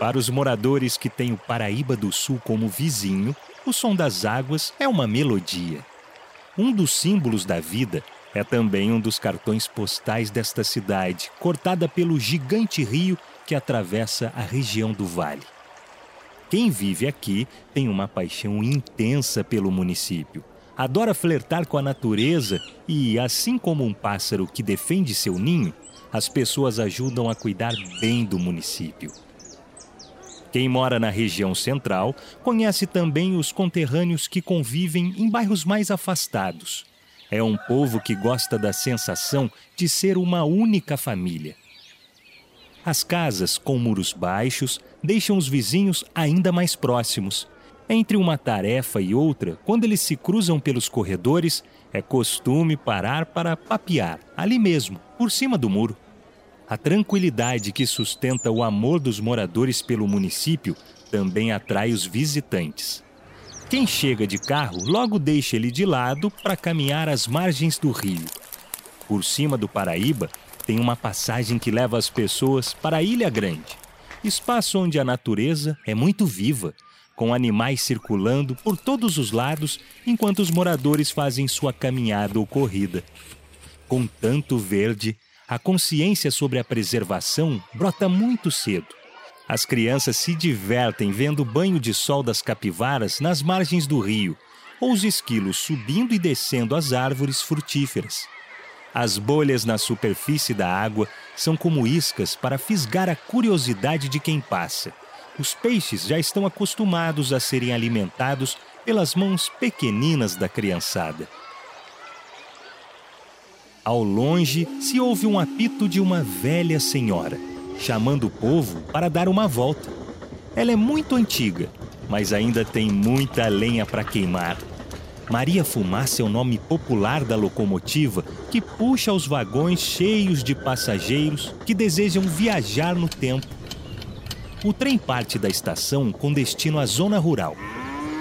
Para os moradores que têm o Paraíba do Sul como vizinho, o som das águas é uma melodia. Um dos símbolos da vida é também um dos cartões postais desta cidade, cortada pelo gigante rio que atravessa a região do vale. Quem vive aqui tem uma paixão intensa pelo município. Adora flertar com a natureza e, assim como um pássaro que defende seu ninho, as pessoas ajudam a cuidar bem do município. Quem mora na região central conhece também os conterrâneos que convivem em bairros mais afastados. É um povo que gosta da sensação de ser uma única família. As casas com muros baixos deixam os vizinhos ainda mais próximos. Entre uma tarefa e outra, quando eles se cruzam pelos corredores, é costume parar para papear, ali mesmo, por cima do muro. A tranquilidade que sustenta o amor dos moradores pelo município também atrai os visitantes. Quem chega de carro logo deixa ele de lado para caminhar às margens do rio. Por cima do Paraíba tem uma passagem que leva as pessoas para a Ilha Grande, espaço onde a natureza é muito viva, com animais circulando por todos os lados enquanto os moradores fazem sua caminhada ou corrida. Com tanto verde, a consciência sobre a preservação brota muito cedo. As crianças se divertem vendo o banho de sol das capivaras nas margens do rio, ou os esquilos subindo e descendo as árvores frutíferas. As bolhas na superfície da água são como iscas para fisgar a curiosidade de quem passa. Os peixes já estão acostumados a serem alimentados pelas mãos pequeninas da criançada. Ao longe se ouve um apito de uma velha senhora, chamando o povo para dar uma volta. Ela é muito antiga, mas ainda tem muita lenha para queimar. Maria Fumaça é o nome popular da locomotiva que puxa os vagões cheios de passageiros que desejam viajar no tempo. O trem parte da estação com destino à zona rural.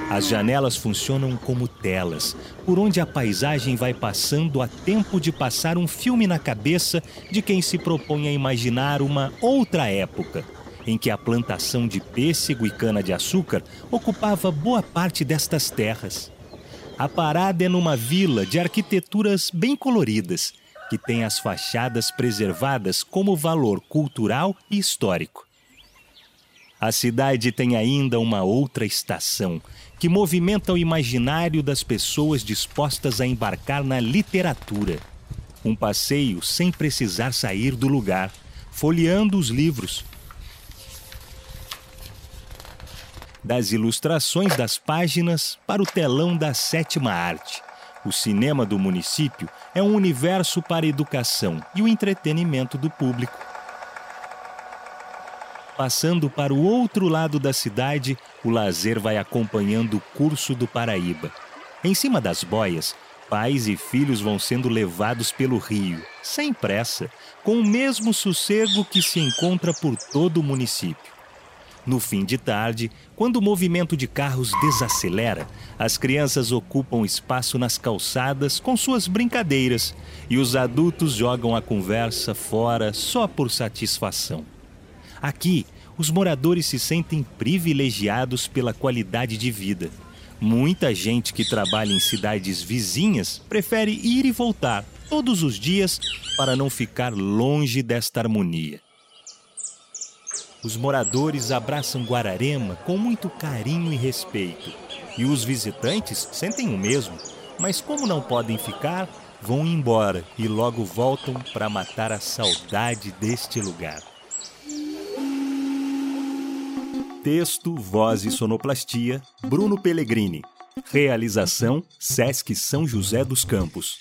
As janelas funcionam como telas, por onde a paisagem vai passando a tempo de passar um filme na cabeça de quem se propõe a imaginar uma outra época, em que a plantação de pêssego e cana-de-açúcar ocupava boa parte destas terras. A parada é numa vila de arquiteturas bem coloridas, que tem as fachadas preservadas como valor cultural e histórico. A cidade tem ainda uma outra estação, que movimenta o imaginário das pessoas dispostas a embarcar na literatura. Um passeio sem precisar sair do lugar, folheando os livros. Das ilustrações das páginas para o telão da sétima arte. O cinema do município é um universo para a educação e o entretenimento do público. Passando para o outro lado da cidade, o lazer vai acompanhando o curso do Paraíba. Em cima das boias, pais e filhos vão sendo levados pelo rio, sem pressa, com o mesmo sossego que se encontra por todo o município. No fim de tarde, quando o movimento de carros desacelera, as crianças ocupam espaço nas calçadas com suas brincadeiras e os adultos jogam a conversa fora só por satisfação. Aqui, os moradores se sentem privilegiados pela qualidade de vida. Muita gente que trabalha em cidades vizinhas prefere ir e voltar todos os dias para não ficar longe desta harmonia. Os moradores abraçam Guararema com muito carinho e respeito. E os visitantes sentem o mesmo, mas como não podem ficar, vão embora e logo voltam para matar a saudade deste lugar. Texto, voz e sonoplastia, Bruno Pellegrini. Realização, Sesc São José dos Campos.